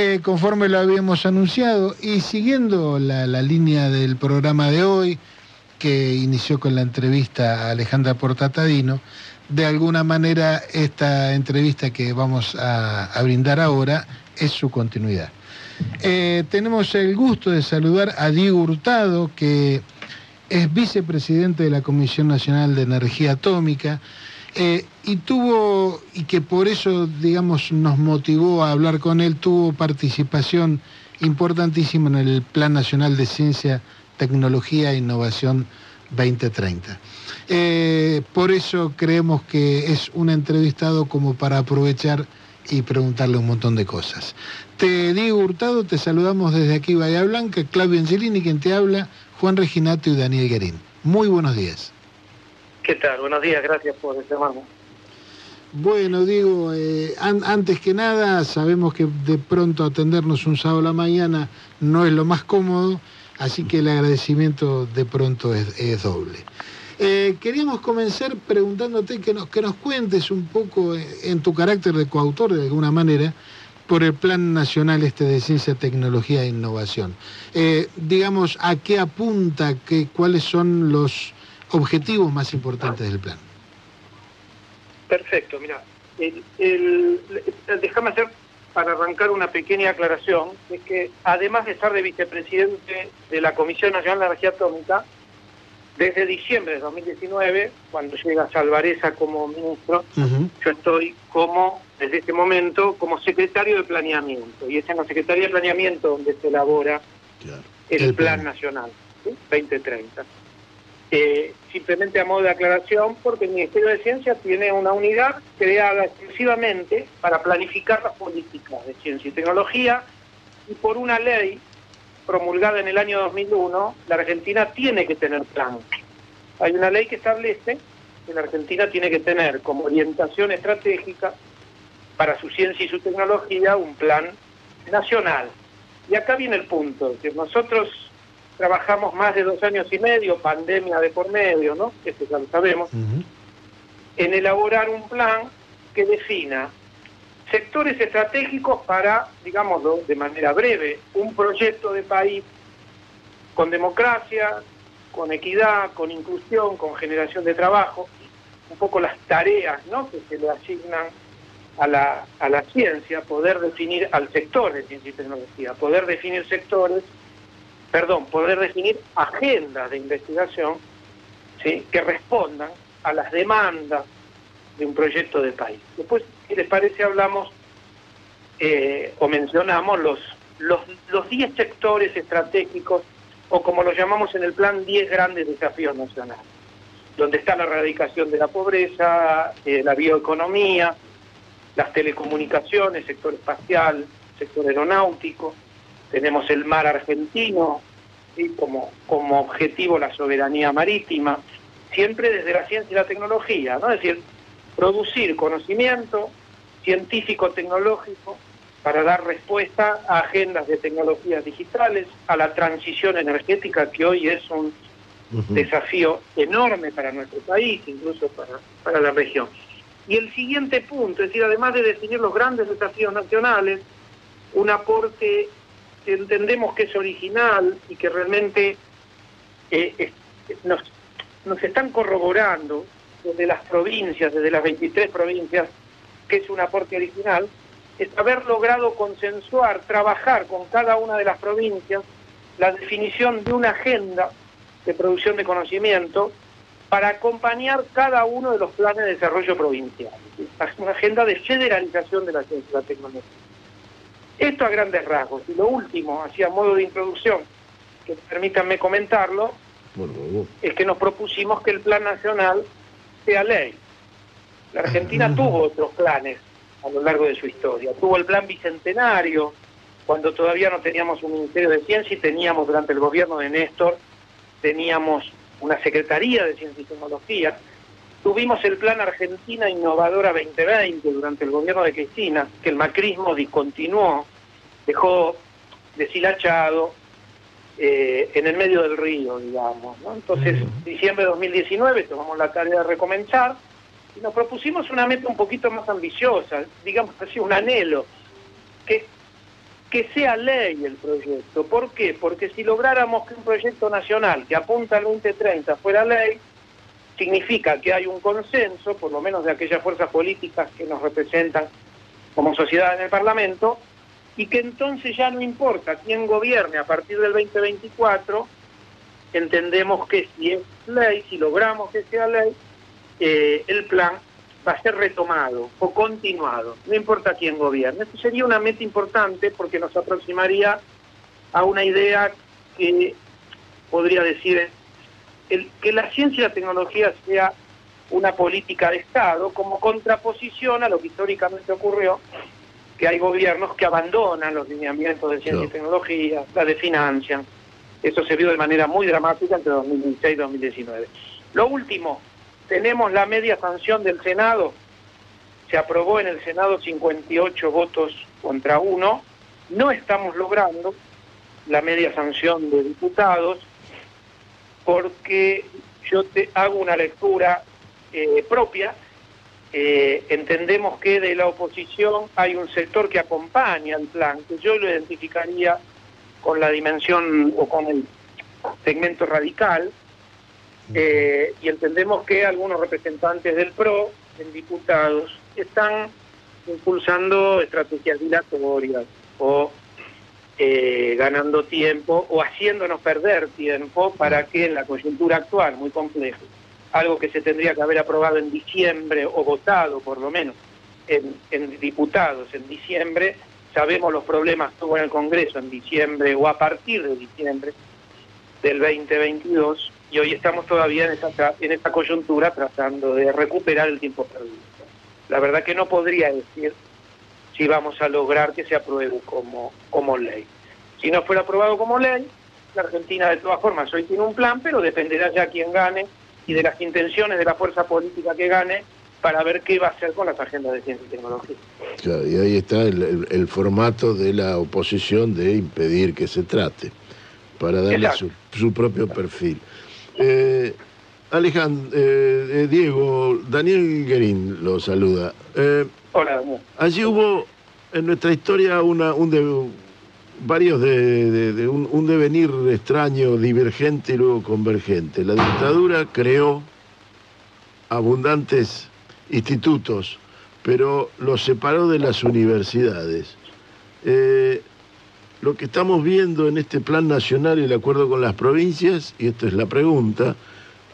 Eh, conforme lo habíamos anunciado y siguiendo la, línea del programa de hoy, que inició con la entrevista a Alejandra Portatadino, de alguna manera esta entrevista que vamos a, brindar ahora es su continuidad. Eh, tenemos el gusto de saludar a Diego Hurtado, que es vicepresidente de la Comisión Nacional de Energía Atómica, eh, y tuvo, y que por eso, digamos, nos motivó a hablar con él, tuvo participación importantísima en el Plan Nacional de Ciencia, Tecnología e Innovación 2030. Eh, por eso creemos que es un entrevistado como para aprovechar y preguntarle un montón de cosas. Te digo, Hurtado, te saludamos desde aquí Bahía Blanca, Claudio Angelini, quien te habla, Juan Reginato y Daniel Guerín. Muy buenos días. ¿Qué tal? Buenos días, gracias por llamarme. Bueno, digo, eh, antes que nada, sabemos que de pronto atendernos un sábado a la mañana no es lo más cómodo, así que el agradecimiento de pronto es, doble. Eh, queríamos comenzar preguntándote que nos, que nos cuentes un poco eh, en tu carácter de coautor, de alguna manera, por el Plan Nacional este de Ciencia, Tecnología e Innovación. digamos, ¿a qué apunta? Qué, ¿Cuáles son los objetivos más importantes del plan. Perfecto, mira, el, déjame hacer para arrancar una pequeña aclaración, es que además de estar de vicepresidente de la Comisión Nacional de Energía Atómica, desde diciembre de 2019, cuando llega Salvareza como ministro, yo estoy como, desde este momento, como secretario de planeamiento. Y es en la Secretaría de Planeamiento donde se elabora el, Plan, Nacional 2030. Eh, simplemente a modo de aclaración, porque el Ministerio de Ciencia tiene una unidad creada exclusivamente para planificar las políticas de ciencia y tecnología y por una ley promulgada en el año 2001, la Argentina tiene que tener plan. Hay una ley que establece que la Argentina tiene que tener como orientación estratégica para su ciencia y su tecnología un plan nacional. Y acá viene el punto, que nosotros trabajamos más de dos años y medio, pandemia de por medio, ¿no? Eso ya lo sabemos, en elaborar un plan que defina sectores estratégicos para, digámoslo de manera breve, un proyecto de país con democracia, con equidad, con inclusión, con generación de trabajo, un poco las tareas ¿no? que se le asignan a la, a la ciencia, poder definir al sector de ciencia y tecnología, poder definir sectores perdón, poder definir agendas de investigación ¿sí? que respondan a las demandas de un proyecto de país. Después, si les parece, hablamos eh, o mencionamos los, los, los 10 sectores estratégicos, o como lo llamamos en el plan, 10 grandes desafíos nacionales, donde está la erradicación de la pobreza, eh, la bioeconomía, las telecomunicaciones, sector espacial, sector aeronáutico, tenemos el mar argentino como, como objetivo la soberanía marítima, siempre desde la ciencia y la tecnología, ¿no? es decir, producir conocimiento científico-tecnológico para dar respuesta a agendas de tecnologías digitales, a la transición energética que hoy es un desafío enorme para nuestro país, incluso para, para la región. Y el siguiente punto, es decir, además de definir los grandes desafíos nacionales, un aporte entendemos que es original y que realmente eh, nos, nos están corroborando desde las provincias, desde las 23 provincias, que es un aporte original, es haber logrado consensuar, trabajar con cada una de las provincias la definición de una agenda de producción de conocimiento para acompañar cada uno de los planes de desarrollo provincial. Una agenda de federalización de la ciencia y la tecnología. Esto a grandes rasgos. Y lo último, así a modo de introducción, que permítanme comentarlo, es que nos propusimos que el plan nacional sea ley. La Argentina tuvo otros planes a lo largo de su historia. Tuvo el plan bicentenario, cuando todavía no teníamos un Ministerio de Ciencia y teníamos durante el gobierno de Néstor, teníamos una Secretaría de Ciencia y Tecnología. Tuvimos el Plan Argentina Innovadora 2020 durante el gobierno de Cristina, que el macrismo discontinuó, dejó deshilachado eh, en el medio del río, digamos. Entonces, en diciembre de 2019 tomamos la tarea de recomenzar y nos propusimos una meta un poquito más ambiciosa, digamos así, un anhelo, que que sea ley el proyecto. ¿Por qué? Porque si lográramos que un proyecto nacional que apunta al 2030 fuera ley, significa que hay un consenso, por lo menos de aquellas fuerzas políticas que nos representan como sociedad en el Parlamento, y que entonces ya no importa quién gobierne a partir del 2024, entendemos que si es ley, si logramos que sea ley, eh, el plan va a ser retomado o continuado, no importa quién gobierne. Esto sería una meta importante porque nos aproximaría a una idea que podría decir el, que la ciencia y la tecnología sea una política de Estado como contraposición a lo que históricamente ocurrió, que hay gobiernos que abandonan los lineamientos de ciencia y tecnología, la desfinancian. Eso se vio de manera muy dramática entre 2016 y 2019. Lo último, tenemos la media sanción del Senado. Se aprobó en el Senado 58 votos contra uno. No estamos logrando la media sanción de diputados porque yo te hago una lectura eh, propia. Eh, entendemos que de la oposición hay un sector que acompaña el plan, que yo lo identificaría con la dimensión o con el segmento radical, eh, y entendemos que algunos representantes del PRO, en diputados, están impulsando estrategias dilatorias o eh, ganando tiempo o haciéndonos perder tiempo para que en la coyuntura actual, muy compleja, algo que se tendría que haber aprobado en diciembre o votado por lo menos en, diputados en diciembre, sabemos los problemas que hubo en el Congreso en diciembre o a partir de diciembre del 2022 y hoy estamos todavía en esta, en esta coyuntura tratando de recuperar el tiempo perdido. La verdad que no podría decir si vamos a lograr que se apruebe como, como ley. Si no fuera aprobado como ley, la Argentina de todas formas hoy tiene un plan, pero dependerá ya quién gane y de las intenciones de la fuerza política que gane para ver qué va a hacer con las agendas de ciencia y tecnología. y ahí está el formato de la oposición de impedir que se trate, para darle su, su, propio perfil. Eh, Alejandro, eh, eh, Diego, Daniel Guerín lo saluda. Allí hubo en nuestra historia un varios de, un, un, devenir extraño, divergente y luego convergente. La dictadura creó abundantes institutos, pero los separó de las universidades. Eh, lo que estamos viendo en este plan nacional y el acuerdo con las provincias, y esta es la pregunta,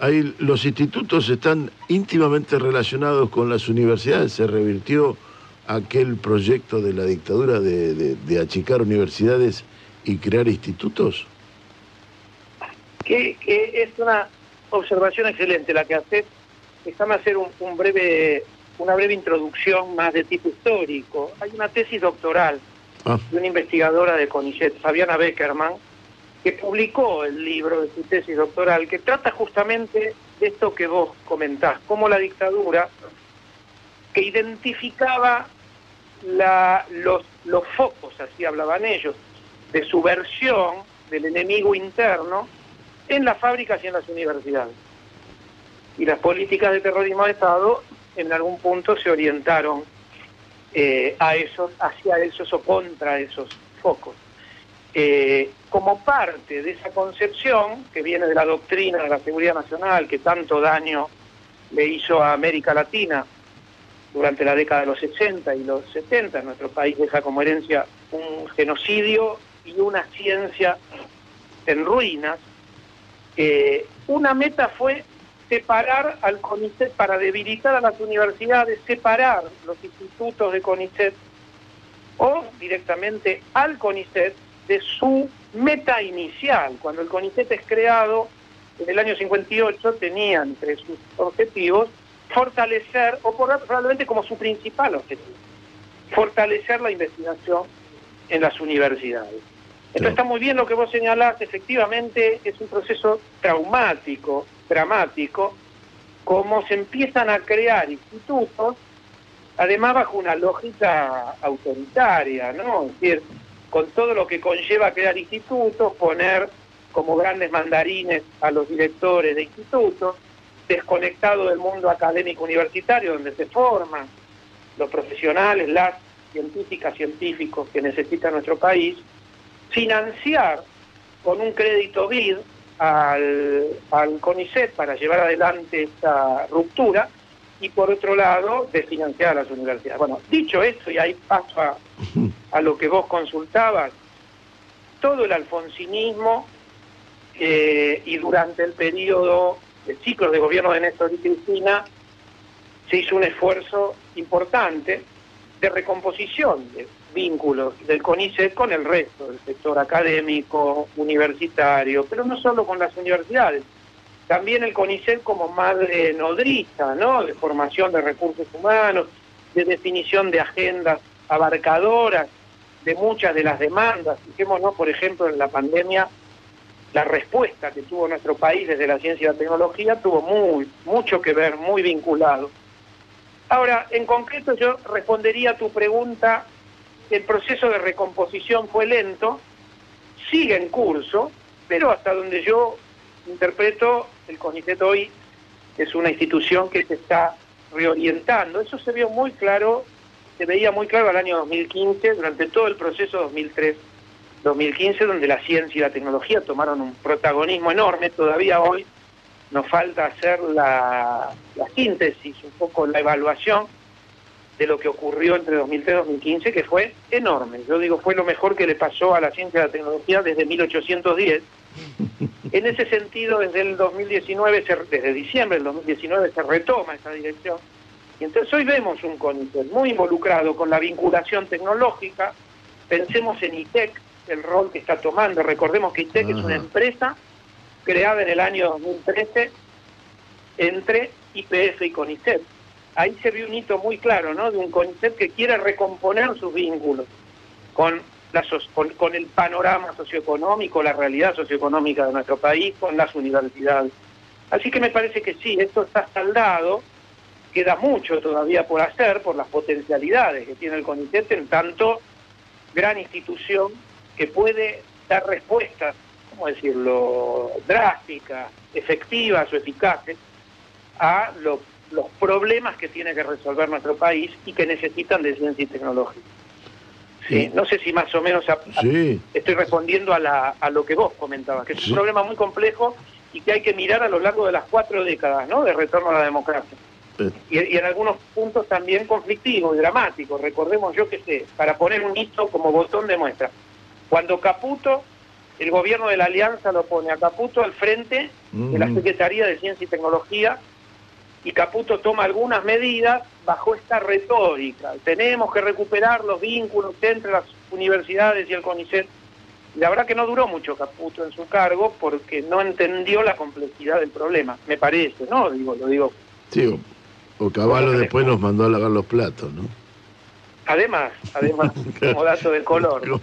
hay, los institutos están íntimamente relacionados con las universidades, se revirtió aquel proyecto de la dictadura de, achicar universidades y crear institutos? Que, es una observación excelente la que hace. Déjame hacer un breve, una breve introducción más de tipo histórico. Hay una tesis doctoral Ah. de una investigadora de CONICET, Fabiana Beckerman, que publicó el libro de su tesis doctoral, que trata justamente de esto que vos comentás, como la dictadura, que identificaba los, focos, así hablaban ellos, de subversión del enemigo interno en las fábricas y en las universidades. Y las políticas de terrorismo de Estado en algún punto se orientaron eh, hacia esos o contra esos focos. Eh, como parte de esa concepción que viene de la doctrina de la seguridad nacional que tanto daño le hizo a América Latina durante la década de los 60 y los 70, nuestro país deja como herencia un genocidio y una ciencia en ruinas, una meta fue separar al CONICET, para debilitar a las universidades, separar los institutos de CONICET o directamente al CONICET de su meta inicial. Cuando el CONICET es creado en el año 58 tenía entre sus objetivos fortalecer, o probablemente como su principal objetivo, fortalecer la investigación en las universidades. Esto está muy bien lo que vos señalás, efectivamente es un proceso traumático dramático, cómo se empiezan a crear institutos, además bajo una lógica autoritaria, ¿no? Es decir, con todo lo que conlleva crear institutos, poner como grandes mandarines a los directores de institutos, desconectado del mundo académico universitario donde se forman los profesionales, las científicas, científicos que necesita nuestro país, financiar con un crédito BID al, al CONICET para llevar adelante esta ruptura y por otro lado desfinanciar a las universidades. Bueno, dicho esto, y ahí paso a, lo que vos consultabas, todo el alfonsinismo eh, y durante el periodo, el ciclo de gobierno de Néstor y Cristina, se hizo un esfuerzo importante de recomposición de vínculos del CONICET con el resto del sector académico, universitario, pero no solo con las universidades, también el CONICET como madre nodriza, ¿no? De formación de recursos humanos, de definición de agendas abarcadoras de muchas de las demandas. Fijémonos, por ejemplo, en la pandemia, la respuesta que tuvo nuestro país desde la ciencia y la tecnología tuvo muy, mucho que ver, muy vinculado. Ahora, en concreto yo respondería a tu pregunta, el proceso de recomposición fue lento, sigue en curso, pero hasta donde yo interpreto, el CONICET hoy es una institución que se está reorientando. Eso se vio muy claro, se veía muy claro al año 2015, durante todo el proceso 2003-2015, donde la ciencia y la tecnología tomaron un protagonismo enorme. Todavía hoy nos falta hacer la, síntesis, un poco la evaluación de lo que ocurrió entre 2003 y 2015, que fue enorme. Yo digo, fue lo mejor que le pasó a la ciencia y la tecnología desde 1810 en ese sentido, desde el 2019, desde diciembre del 2019 se retoma esa dirección. Y entonces hoy vemos un CONICET muy involucrado con la vinculación tecnológica. Pensemos en ITEC, el rol que está tomando. Recordemos que ITEC es una empresa creada en el año 2013 entre IPF y CONICET. Ahí se vio un hito muy claro, ¿no? De un CONICET que quiere recomponer sus vínculos con con, el panorama socioeconómico, la realidad socioeconómica de nuestro país, con las universidades. Así que me parece que sí, esto está saldado, queda mucho todavía por hacer por las potencialidades que tiene el CONICET en tanto gran institución que puede dar respuestas, ¿cómo decirlo?, drásticas, efectivas o eficaces a los problemas que tiene que resolver nuestro país y que necesitan de ciencia y tecnología. Sí, no sé si más o menos estoy respondiendo a, lo que vos comentabas, que es un problema muy complejo y que hay que mirar a lo largo de las cuatro décadas ¿no? de retorno a la democracia. Y, en algunos puntos también conflictivos y dramáticos. Recordemos, yo que sé, para poner un hito como botón de muestra. Cuando Caputo, el gobierno de la Alianza lo pone a Caputo al frente de la mm. Secretaría de Ciencia y Tecnología y Caputo toma algunas medidas bajo esta retórica. Tenemos que recuperar los vínculos entre las universidades y el CONICET. La verdad que no duró mucho Caputo en su cargo porque no entendió la complejidad del problema, me parece, ¿no? Digo, lo digo. Sí, o, Caballo después nos mandó a lavar los platos, ¿no? Además, además, como dato de color.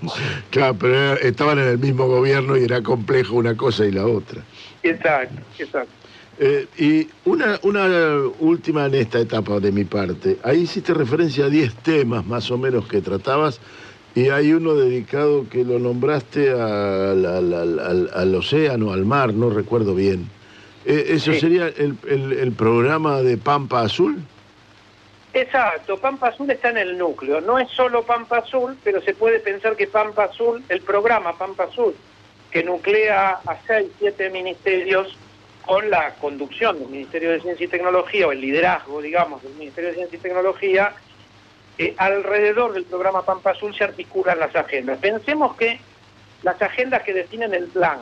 Claro, pero estaban en el mismo gobierno y era complejo una cosa y la otra. Exacto, exacto. Eh, y una, una última en esta etapa de mi parte. Ahí hiciste referencia a 10 temas más o menos que tratabas y hay uno dedicado que lo nombraste al, océano, al mar, no recuerdo bien. Eh, ¿Eso sería el, el, programa de Pampa Azul? Exacto, Pampa Azul está en el núcleo. No es solo Pampa Azul, pero se puede pensar que Pampa Azul, el programa Pampa Azul, que nuclea a seis, siete ministerios, con la conducción del Ministerio de Ciencia y Tecnología, o el liderazgo, digamos, del Ministerio de Ciencia y Tecnología, eh, alrededor del programa Pampa Azul se articulan las agendas. Pensemos que las agendas que definen el plan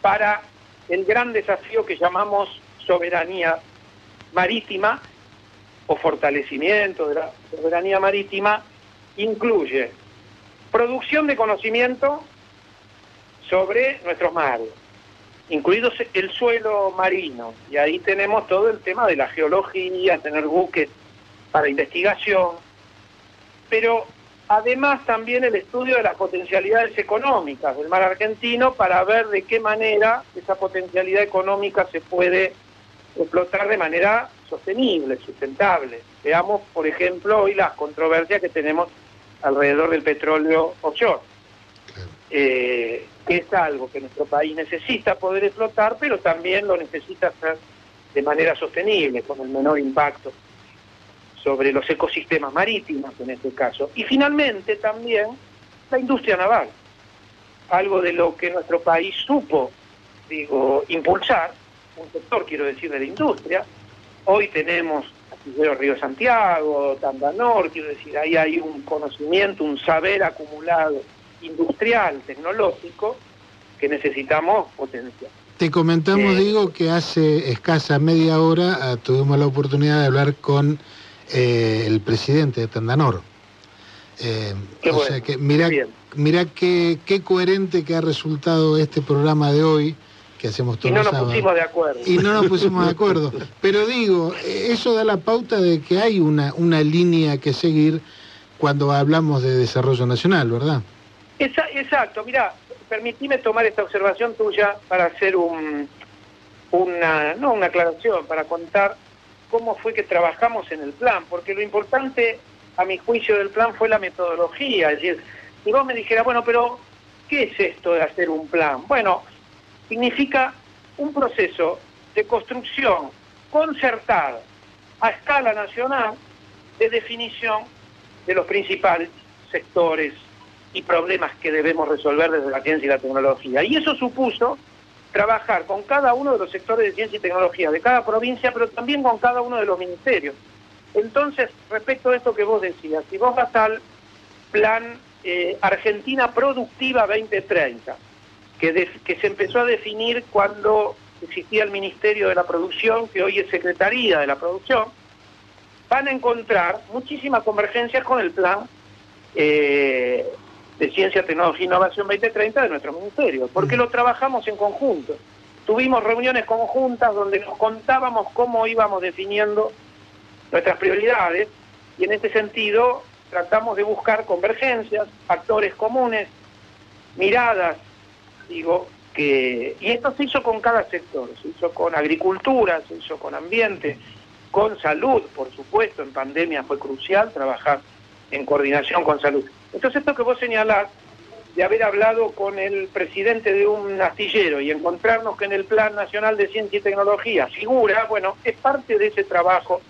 para el gran desafío que llamamos soberanía marítima o fortalecimiento de la soberanía marítima incluye producción de conocimiento sobre nuestros mares, incluido el suelo marino. Y ahí tenemos todo el tema de la geología, tener buques para investigación, pero además también el estudio de las potencialidades económicas del mar argentino para ver de qué manera esa potencialidad económica se puede explotar de manera sostenible, sustentable. Veamos, por ejemplo, hoy las controversias que tenemos alrededor del petróleo offshore. Eh, es algo que nuestro país necesita poder explotar, pero también lo necesita hacer de manera sostenible, con el menor impacto sobre los ecosistemas marítimos en este caso. Y finalmente también la industria naval, algo de lo que nuestro país supo, digo, impulsar, un sector, quiero decir, de la industria. Hoy tenemos Río Santiago, Tandanor, quiero decir, ahí hay un conocimiento, un saber acumulado industrial, tecnológico, que necesitamos potenciar. Te comentamos, eh, digo, que hace escasa media hora ah, tuvimos la oportunidad de hablar con eh, el presidente de Tandanor. Eh, o sea que mira, mira qué, qué coherente que ha resultado este programa de hoy que hacemos todos Y no nos pusimos de acuerdo. Y no nos pusimos de acuerdo. Pero digo, eso da la pauta de que hay una, una línea que seguir cuando hablamos de desarrollo nacional, ¿verdad? Exacto, mira, permitime tomar esta observación tuya para hacer un, una, no una aclaración, para contar cómo fue que trabajamos en el plan, porque lo importante, a mi juicio, del plan fue la metodología. Es decir, si vos me dijeras, bueno, pero ¿qué es esto de hacer un plan? Bueno, significa un proceso de construcción concertada a escala nacional de definición de los principales sectores y problemas que debemos resolver desde la ciencia y la tecnología. Y eso supuso trabajar con cada uno de los sectores de ciencia y tecnología de cada provincia, pero también con cada uno de los ministerios. Entonces, respecto a esto que vos decías, si vos vas al plan eh, Argentina Productiva 2030, que, que se empezó a definir cuando existía el Ministerio de la Producción, que hoy es Secretaría de la Producción, van a encontrar muchísimas convergencias con el plan eh, de Ciencia, Tecnología e Innovación 2030 de nuestro ministerio, porque lo trabajamos en conjunto. Tuvimos reuniones conjuntas donde nos contábamos cómo íbamos definiendo nuestras prioridades y en este sentido tratamos de buscar convergencias, actores comunes, miradas, digo, que... Y esto se hizo con cada sector, se hizo con agricultura, se hizo con ambiente, con salud, por supuesto, en pandemia fue crucial trabajar en coordinación con salud. Entonces esto que vos señalás, de haber hablado con el presidente de un astillero y encontrarnos que en el Plan Nacional de Ciencia y Tecnología figura, bueno, es parte de ese trabajo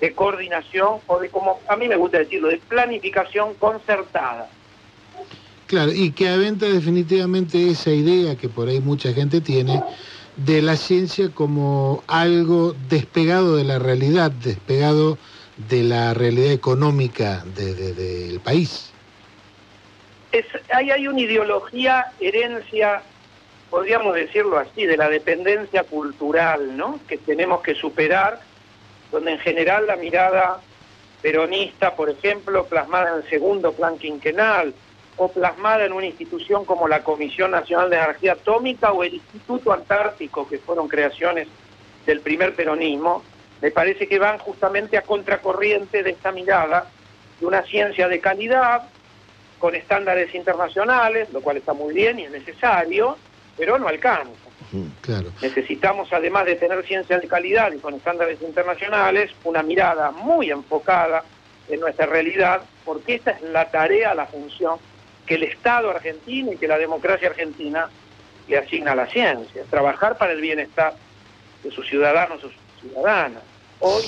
de coordinación o de, como a mí me gusta decirlo, de planificación concertada. Claro, y que aventa definitivamente esa idea que por ahí mucha gente tiene de la ciencia como algo despegado de la realidad, despegado de la realidad económica del país es, ahí hay una ideología, herencia, podríamos decirlo así, de la dependencia cultural, ¿no? Que tenemos que superar, donde en general la mirada peronista, por ejemplo, plasmada en el segundo plan quinquenal, o plasmada en una institución como la Comisión Nacional de Energía Atómica o el Instituto Antártico, que fueron creaciones del primer peronismo, me parece que van justamente a contracorriente de esta mirada de una ciencia de calidad, con estándares internacionales, lo cual está muy bien y es necesario, pero no alcanza. Claro. Necesitamos, además de tener ciencia de calidad y con estándares internacionales, una mirada muy enfocada en nuestra realidad, porque esta es la tarea, la función que el Estado argentino y que la democracia argentina le asigna a la ciencia, trabajar para el bienestar de sus ciudadanos sus ciudadanas. Hoy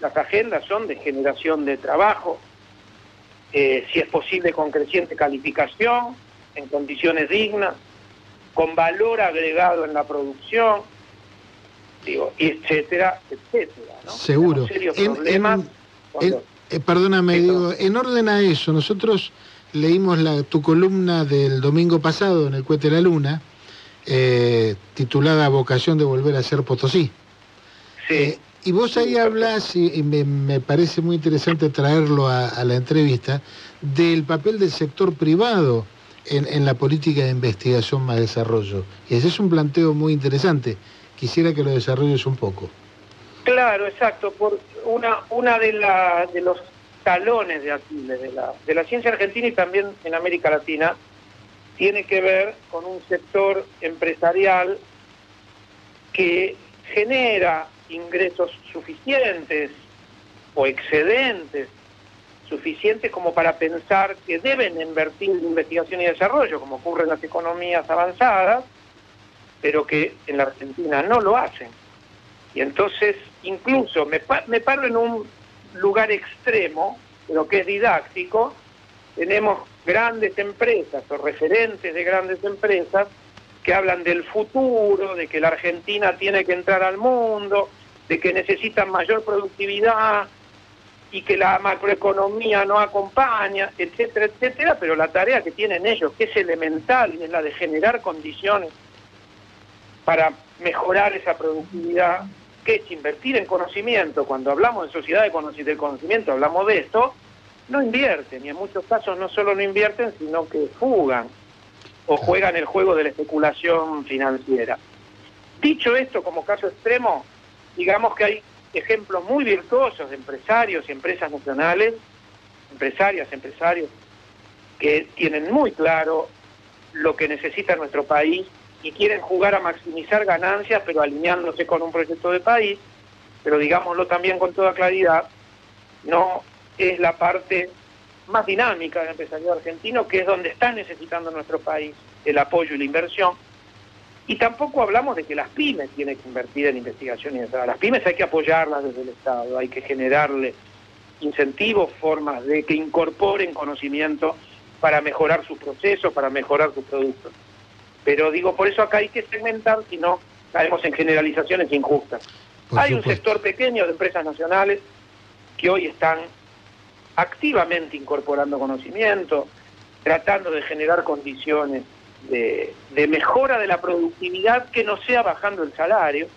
las agendas son de generación de trabajo, eh, si es posible con creciente calificación, en condiciones dignas, con valor agregado en la producción, digo, etcétera, etcétera. ¿no? Seguro. Eh, perdóname, digo, en orden a eso, nosotros leímos la, tu columna del domingo pasado en el Cuete de la Luna, eh, titulada Vocación de volver a ser Potosí. Sí. Y vos ahí hablas, y me, parece muy interesante traerlo a, la entrevista, del papel del sector privado en, la política de investigación más desarrollo. Y ese es un planteo muy interesante. Quisiera que lo desarrolles un poco. Claro, exacto. Por una, una de, la, de los talones de Aquiles de la, de la ciencia argentina y también en América Latina tiene que ver con un sector empresarial que genera ingresos suficientes o excedentes suficientes como para pensar que deben invertir en investigación y desarrollo, como ocurre en las economías avanzadas, pero que en la Argentina no lo hacen. Y entonces, incluso, me, me paro en un lugar extremo, pero que es didáctico, tenemos grandes empresas o referentes de grandes empresas que hablan del futuro, de que la Argentina tiene que entrar al mundo, de que necesitan mayor productividad y que la macroeconomía no acompaña, etcétera, etcétera, pero la tarea que tienen ellos, que es elemental, es la de generar condiciones para mejorar esa productividad, que es invertir en conocimiento. Cuando hablamos de sociedad de conocimiento, hablamos de esto, no invierten, y en muchos casos no solo no invierten, sino que fugan o juegan el juego de la especulación financiera. Dicho esto, como caso extremo, digamos que hay ejemplos muy virtuosos de empresarios y empresas nacionales, empresarias, empresarios, que tienen muy claro lo que necesita nuestro país y quieren jugar a maximizar ganancias, pero alineándose con un proyecto de país, pero digámoslo también con toda claridad, no es la parte más dinámica del empresariado argentino, que es donde está necesitando nuestro país el apoyo y la inversión. Y tampoco hablamos de que las pymes tienen que invertir en investigación y desarrollo. Las pymes hay que apoyarlas desde el Estado, hay que generarle incentivos, formas de que incorporen conocimiento para mejorar sus procesos, para mejorar sus productos. Pero digo, por eso acá hay que segmentar, si no caemos en generalizaciones injustas. hay un sector pequeño de empresas nacionales que hoy están activamente incorporando conocimiento, tratando de generar condiciones de, mejora de la productividad que no sea bajando el salario.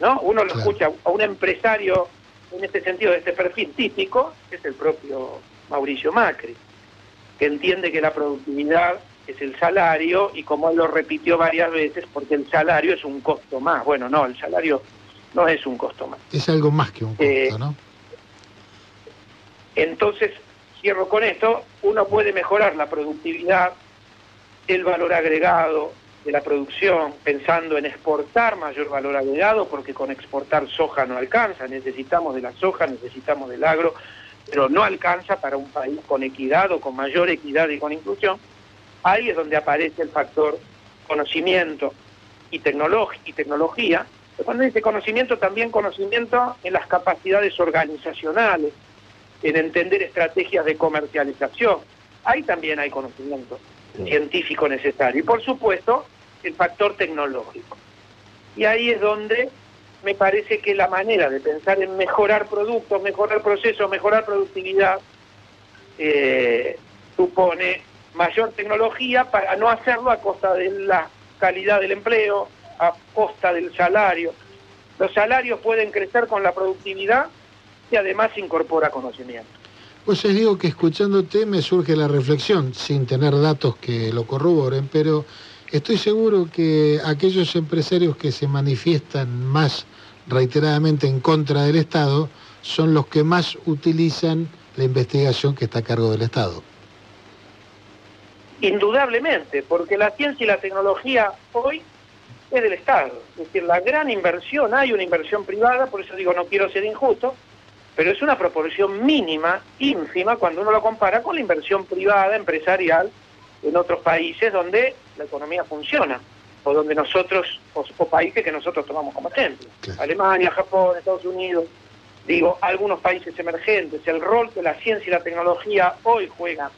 ¿no? Uno lo escucha a un empresario en este sentido, de este perfil típico, que es el propio Mauricio Macri, que entiende que la productividad es el salario y como él lo repitió varias veces, porque el salario es un costo más. Bueno, no, el salario no es un costo más. Es algo más que un costo, eh, ¿no? Entonces, cierro con esto, uno puede mejorar la productividad, el valor agregado de la producción, pensando en exportar mayor valor agregado, porque con exportar soja no alcanza, necesitamos de la soja, necesitamos del agro, pero no alcanza para un país con equidad o con mayor equidad y con inclusión. Ahí es donde aparece el factor conocimiento y, y tecnología. Cuando dice conocimiento, también conocimiento en las capacidades organizacionales, en entender estrategias de comercialización. Ahí también hay conocimiento científico necesario. Y por supuesto, el factor tecnológico. Y ahí es donde me parece que la manera de pensar en mejorar productos, mejorar procesos, mejorar productividad, eh, supone mayor tecnología para no hacerlo a costa de la calidad del empleo, a costa del salario. Los salarios pueden crecer con la productividad y además incorpora conocimiento. Pues les digo que escuchándote me surge la reflexión, sin tener datos que lo corroboren, pero estoy seguro que aquellos empresarios que se manifiestan más reiteradamente en contra del Estado son los que más utilizan la investigación que está a cargo del Estado. Indudablemente, porque la ciencia y la tecnología hoy es del Estado. Es decir, la gran inversión, hay una inversión privada, por eso digo no quiero ser injusto, pero es una proporción mínima, ínfima, cuando uno lo compara con la inversión privada, empresarial, en otros países donde la economía funciona, o donde nosotros, o, países que nosotros tomamos como ejemplo. Alemania, Japón, Estados Unidos, digo, algunos países emergentes, el rol que la ciencia y la tecnología hoy juegan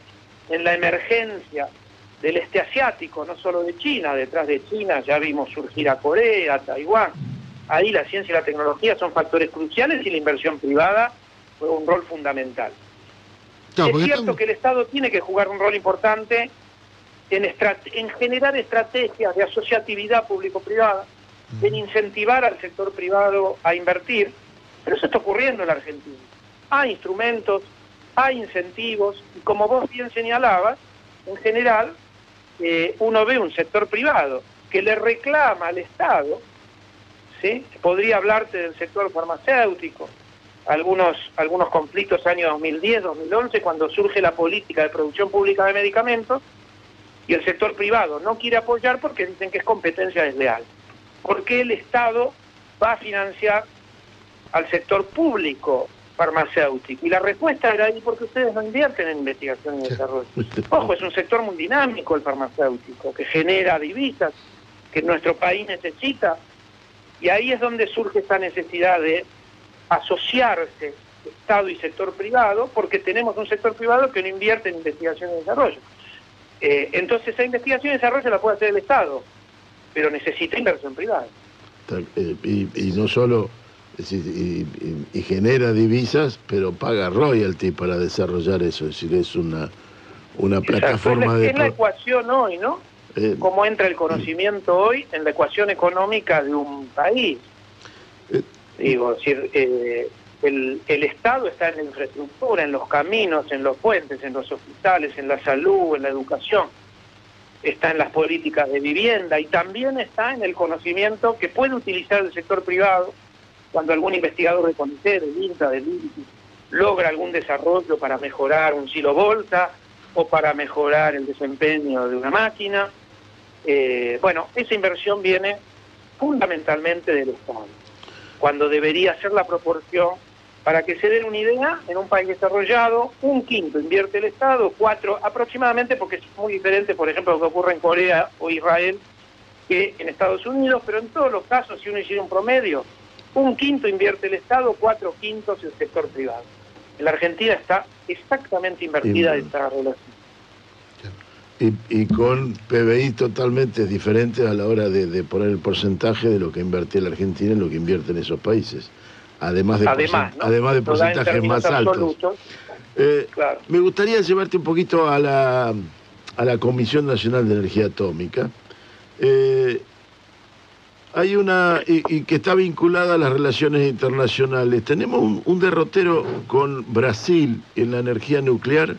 en la emergencia del este asiático, no solo de China, detrás de China ya vimos surgir a Corea, a Taiwán, ahí la ciencia y la tecnología son factores cruciales y la inversión privada juega un rol fundamental. es cierto que el Estado tiene que jugar un rol importante en, en generar estrategias de asociatividad público-privada, en incentivar al sector privado a invertir, pero eso está ocurriendo en la Argentina. Hay instrumentos, hay incentivos, y como vos bien señalabas, en general eh, uno ve un sector privado que le reclama al Estado Podría hablarte del sector farmacéutico, algunos, algunos conflictos años 2010, 2011, cuando surge la política de producción pública de medicamentos, y el sector privado no quiere apoyar porque dicen que es competencia desleal. ¿Por qué el Estado va a financiar al sector público farmacéutico? Y la respuesta era ahí porque ustedes no invierten en investigación y desarrollo. Ojo, es un sector muy dinámico el farmacéutico, que genera divisas que nuestro país necesita y ahí es donde surge esta necesidad de asociarse Estado y sector privado, porque tenemos un sector privado que no invierte en investigación y desarrollo. Eh, entonces, esa investigación y desarrollo la puede hacer el Estado, pero necesita inversión privada. Eh, y, no solo, y, genera divisas, pero paga royalty para desarrollar eso, es decir, es una, una plataforma de... Es la ecuación hoy, ¿no? Eh, ¿Cómo entra el conocimiento hoy en la ecuación económica de un país? Digo, decir, el, el, Estado está en la infraestructura, en los caminos, en los puentes, en los hospitales, en la salud, en la educación, está en las políticas de vivienda y también está en el conocimiento que puede utilizar el sector privado cuando algún investigador de CONICET, del INTA, del INTI, logra algún desarrollo para mejorar un silo volta o para mejorar el desempeño de una máquina. Eh, bueno, esa inversión viene fundamentalmente del Estado, cuando debería ser la proporción para que se den una idea, en un país desarrollado, un quinto invierte el Estado, cuatro aproximadamente, porque es muy diferente, por ejemplo, lo que ocurre en Corea o Israel, que en Estados Unidos, pero en todos los casos, si uno hiciera un promedio, un quinto invierte el Estado, cuatro quintos el sector privado. En la Argentina está exactamente invertida esta relación. Y, con PBI totalmente diferentes a la hora de, poner el porcentaje de lo que invierte la Argentina en lo que invierte en esos países además de, además, de porcentajes más altos. Eh, me gustaría llevarte un poquito a la, a la Comisión Nacional de Energía Atómica. Eh, hay una, y, que está vinculada a las relaciones internacionales. Tenemos un, un, derrotero con Brasil en la energía nuclear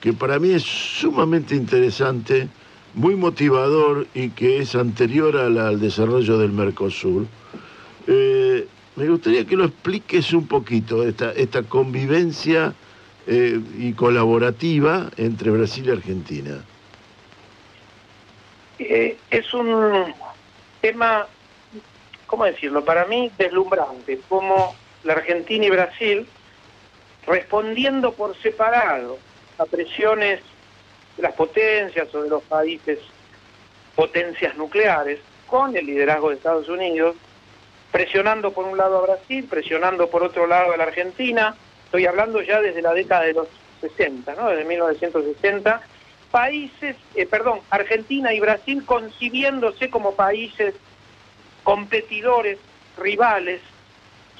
que para mí es sumamente interesante, muy motivador y que es anterior al desarrollo del Mercosur. Eh, me gustaría que lo expliques un poquito, esta, esta convivencia eh, y colaborativa entre Brasil y Argentina. Eh, es un tema, ¿cómo decirlo? Para mí deslumbrante, como la Argentina y Brasil, respondiendo por separado a presiones de las potencias o de los países potencias nucleares, con el liderazgo de Estados Unidos, presionando por un lado a Brasil, presionando por otro lado a la Argentina, estoy hablando ya desde la década de los 60, ¿no? desde 1960, países, eh, perdón, Argentina y Brasil concibiéndose como países competidores, rivales,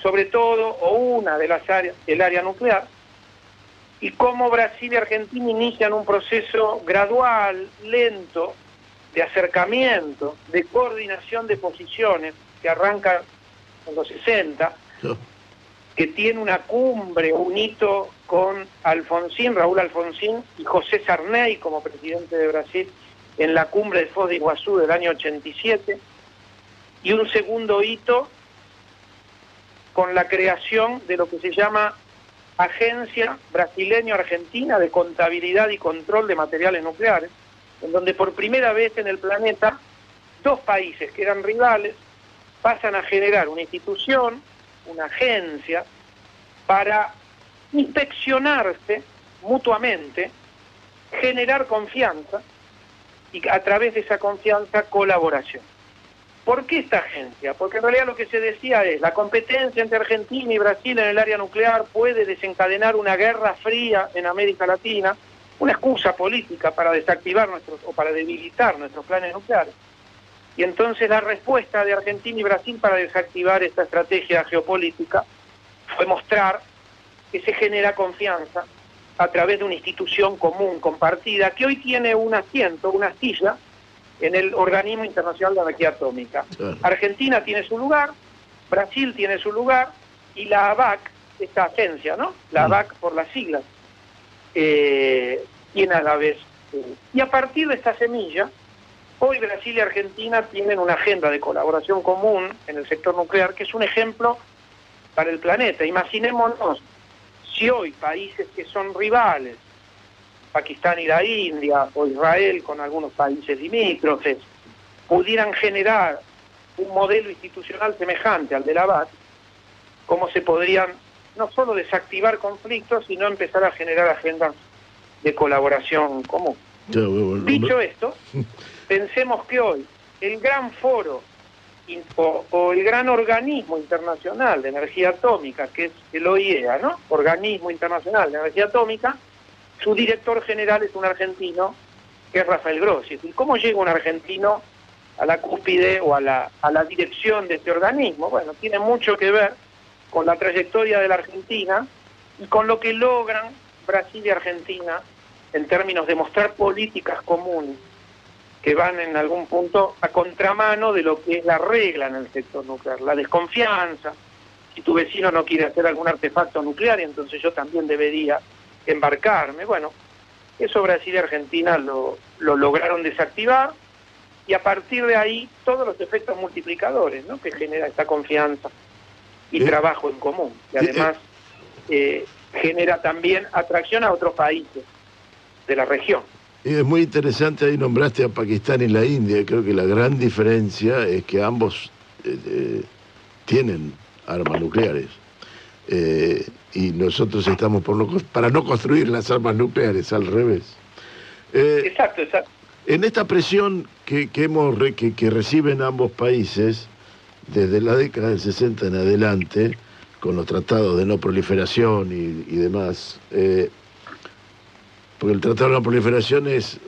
sobre todo, o una de las áreas del área nuclear, y cómo Brasil y Argentina inician un proceso gradual, lento, de acercamiento, de coordinación de posiciones, que arranca en los 60, que tiene una cumbre, un hito con Alfonsín, Raúl Alfonsín y José Sarney como presidente de Brasil en la cumbre de Foz de Iguazú del año 87, y un segundo hito con la creación de lo que se llama Agencia Brasileño-Argentina de Contabilidad y Control de Materiales Nucleares, en donde por primera vez en el planeta dos países que eran rivales pasan a generar una institución, una agencia, para inspeccionarse mutuamente, generar confianza y a través de esa confianza colaboración. ¿Por qué esta agencia? Porque en realidad lo que se decía es, la competencia entre Argentina y Brasil en el área nuclear puede desencadenar una guerra fría en América Latina, una excusa política para desactivar nuestros o para debilitar nuestros planes nucleares. Y entonces la respuesta de Argentina y Brasil para desactivar esta estrategia geopolítica fue mostrar que se genera confianza a través de una institución común, compartida, que hoy tiene un asiento, una silla, en el Organismo Internacional de Energía Atómica. Argentina tiene su lugar, Brasil tiene su lugar, y la ABAC, esta agencia, ¿no? La mm. ABAC por las siglas, eh, tiene a la vez. Eh, y a partir de esta semilla, Hoy Brasil y Argentina tienen una agenda de colaboración común en el sector nuclear que es un ejemplo para el planeta. Imaginémonos si hoy países que son rivales, Pakistán y la India, o Israel con algunos países limítrofes, pudieran generar un modelo institucional semejante al de la BAT, cómo se podrían no solo desactivar conflictos, sino empezar a generar agendas de colaboración común. Dicho esto, pensemos que hoy el gran foro o, el gran organismo internacional de energía atómica, que es el OIEA, ¿no? Organismo Internacional de Energía Atómica, su director general es un argentino, que es Rafael Grossi. ¿Y cómo llega un argentino a la cúspide o a la, a la dirección de este organismo? Bueno, tiene mucho que ver con la trayectoria de la Argentina y con lo que logran Brasil y Argentina en términos de mostrar políticas comunes que van en algún punto a contramano de lo que es la regla en el sector nuclear, la desconfianza. Si tu vecino no quiere hacer algún artefacto nuclear, entonces yo también debería embarcarme. Bueno, eso Brasil y Argentina lo, lo lograron desactivar y a partir de ahí todos los efectos multiplicadores ¿no? que genera esta confianza y trabajo en común. Y además eh, genera también atracción a otros países de la región. Y es muy interesante, ahí nombraste a Pakistán y la India, creo que la gran diferencia es que ambos eh, eh, tienen armas nucleares. Eh, y nosotros estamos por no, para no construir las armas nucleares, al revés. exacto, exacto. En esta presión que, hemos, que, reciben ambos países, desde la década del 60 en adelante, con los tratados de no proliferación y, y demás, porque el Tratado de la Proliferación es,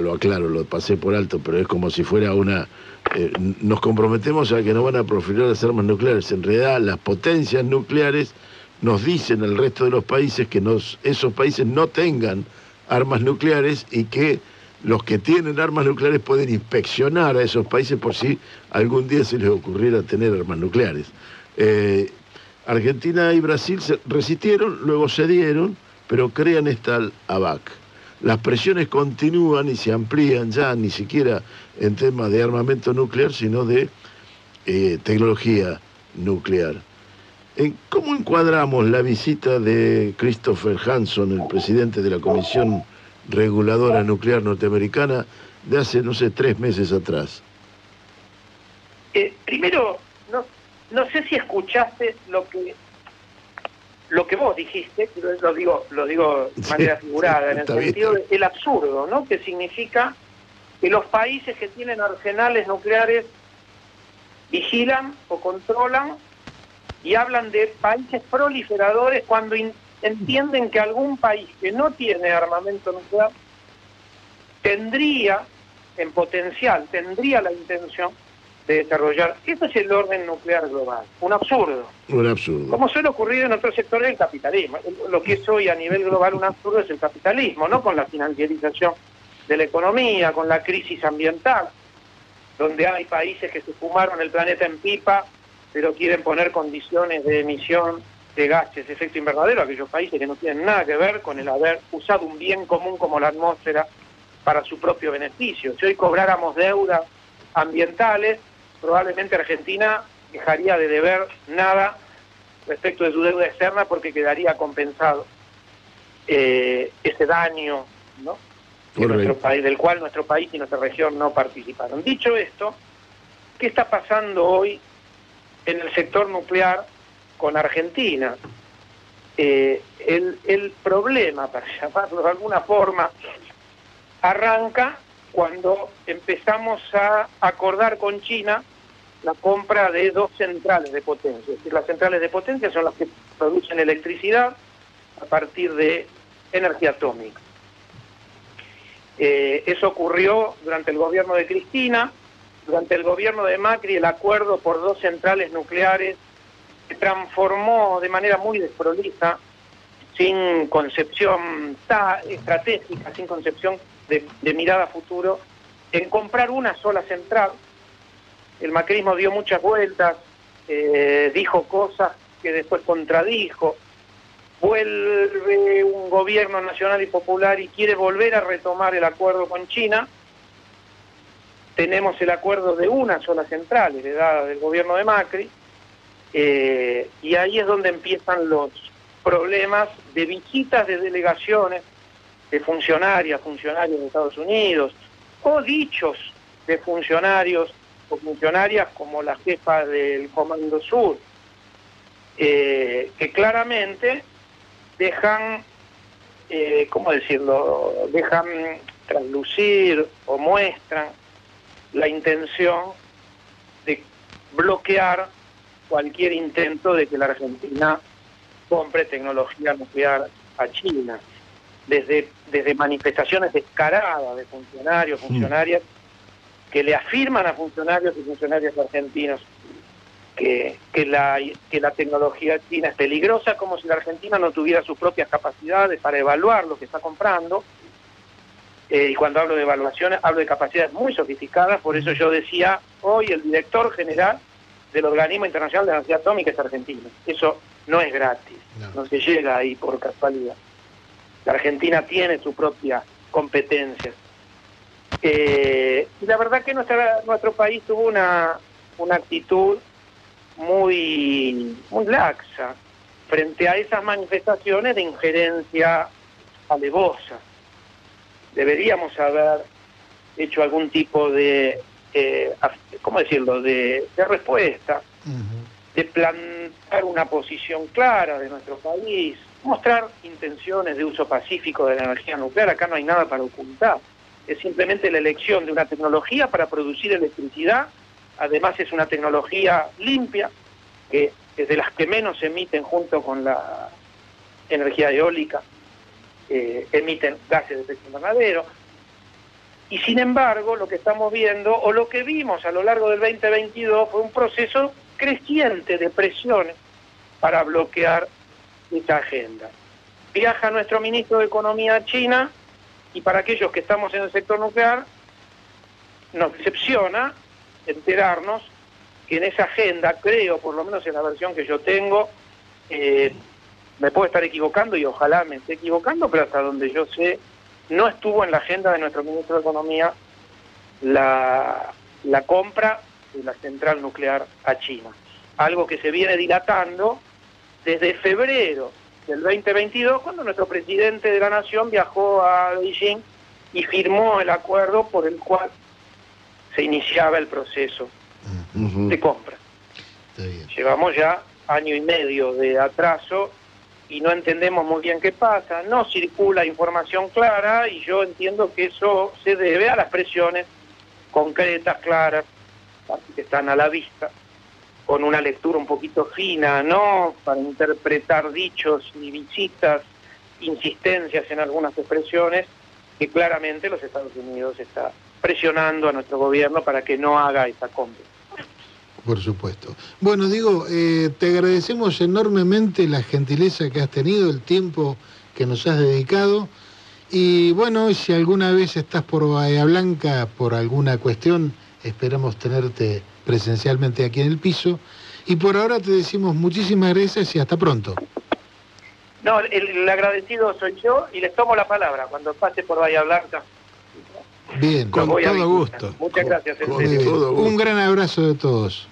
lo aclaro, lo pasé por alto, pero es como si fuera una... Eh, nos comprometemos a que no van a proliferar las armas nucleares. En realidad, las potencias nucleares nos dicen al resto de los países que esos países no tengan armas nucleares y que los que tienen armas nucleares pueden inspeccionar a esos países por si algún día se les ocurriera tener armas nucleares. Eh, Argentina y Brasil se resistieron, luego cedieron pero crean esta ABAC. Las presiones continúan y se amplían ya ni siquiera en temas de armamento nuclear, sino de eh, tecnología nuclear. ¿Cómo encuadramos la visita de Christopher Hanson, el presidente de la Comisión Reguladora Nuclear Norteamericana, de hace, no sé, tres meses atrás? Eh, primero, no, no sé si escuchaste lo que lo que vos dijiste, lo digo, lo digo de manera figurada, en el sentido del absurdo, ¿no? Que significa que los países que tienen arsenales nucleares vigilan o controlan y hablan de países proliferadores cuando entienden que algún país que no tiene armamento nuclear tendría en potencial, tendría la intención de desarrollar. Ese es el orden nuclear global, un absurdo. Un absurdo. Como suele ocurrir en otros sectores del capitalismo. Lo que es hoy a nivel global un absurdo es el capitalismo, ¿no? Con la financiarización de la economía, con la crisis ambiental, donde hay países que se fumaron el planeta en pipa, pero quieren poner condiciones de emisión de gases de efecto invernadero, aquellos países que no tienen nada que ver con el haber usado un bien común como la atmósfera para su propio beneficio. Si hoy cobráramos deudas ambientales, probablemente Argentina dejaría de deber nada respecto de su deuda externa porque quedaría compensado eh, ese daño ¿no? nuestro país, del cual nuestro país y nuestra región no participaron. Dicho esto, ¿qué está pasando hoy en el sector nuclear con Argentina? Eh, el, problema, para llamarlo de alguna forma, arranca cuando empezamos a acordar con China la compra de dos centrales de potencia. Es decir, las centrales de potencia son las que producen electricidad a partir de energía atómica. Eh, eso ocurrió durante el gobierno de Cristina, durante el gobierno de Macri el acuerdo por dos centrales nucleares se transformó de manera muy desprolija, sin concepción estratégica, sin concepción de, mirada a futuro en comprar una sola central. El macrismo dio muchas vueltas, eh, dijo cosas que después contradijo. Vuelve un gobierno nacional y popular y quiere volver a retomar el acuerdo con China. Tenemos el acuerdo de una sola central, heredada del gobierno de Macri, eh, y ahí es donde empiezan los problemas de visitas de delegaciones de funcionarias, funcionarios de Estados Unidos, o dichos de funcionarios o funcionarias como la jefa del Comando Sur, eh, que claramente dejan, eh, ¿cómo decirlo?, dejan traslucir o muestran la intención de bloquear cualquier intento de que la Argentina compre tecnología nuclear a China. Desde, desde manifestaciones descaradas de funcionarios, funcionarias, que le afirman a funcionarios y funcionarias argentinos que, que, la, que la tecnología china es peligrosa, como si la Argentina no tuviera sus propias capacidades para evaluar lo que está comprando. Eh, y cuando hablo de evaluaciones, hablo de capacidades muy sofisticadas, por eso yo decía, hoy el director general del Organismo Internacional de Energía Atómica es argentino. Eso no es gratis, no, se llega ahí por casualidad. La Argentina tiene su propia competencia. Eh, y la verdad que nuestra, nuestro país tuvo una, una actitud muy, muy laxa frente a esas manifestaciones de injerencia alevosa. Deberíamos haber hecho algún tipo de, eh, ¿cómo decirlo?, de, respuesta, de plantar una posición clara de nuestro país, mostrar intenciones de uso pacífico de la energía nuclear. Acá no hay nada para ocultar. Es simplemente la elección de una tecnología para producir electricidad además es una tecnología limpia, que es de las que menos emiten junto con la energía eólica, eh, emiten gases de efecto invernadero. Y sin embargo, lo que estamos viendo, o lo que vimos a lo largo del 2022, fue un proceso creciente de presiones para bloquear esta agenda. Viaja nuestro ministro de Economía a China y para aquellos que estamos en el sector nuclear, nos decepciona enterarnos que en esa agenda, creo, por lo menos en la versión que yo tengo, eh, me puedo estar equivocando y ojalá me esté equivocando, pero hasta donde yo sé, no estuvo en la agenda de nuestro ministro de Economía la, la compra de la central nuclear a China. Algo que se viene dilatando desde febrero del 2022, cuando nuestro presidente de la Nación viajó a Beijing y firmó el acuerdo por el cual se iniciaba el proceso de compra. Llevamos ya año y medio de atraso y no entendemos muy bien qué pasa, no circula información clara y yo entiendo que eso se debe a las presiones concretas, claras, que están a la vista, con una lectura un poquito fina, ¿no? Para interpretar dichos y visitas, insistencias en algunas expresiones, que claramente los Estados Unidos está presionando a nuestro gobierno para que no haga esa compra. Por supuesto. Bueno, digo, eh, te agradecemos enormemente la gentileza que has tenido, el tiempo que nos has dedicado. Y bueno, si alguna vez estás por Bahía Blanca por alguna cuestión, esperamos tenerte presencialmente aquí en el piso. Y por ahora te decimos muchísimas gracias y hasta pronto. No, el, agradecido soy yo y les tomo la palabra cuando pase por Bahía Blanca. Bien, con todo gusto. Muchas gracias. un gran abrazo de todos.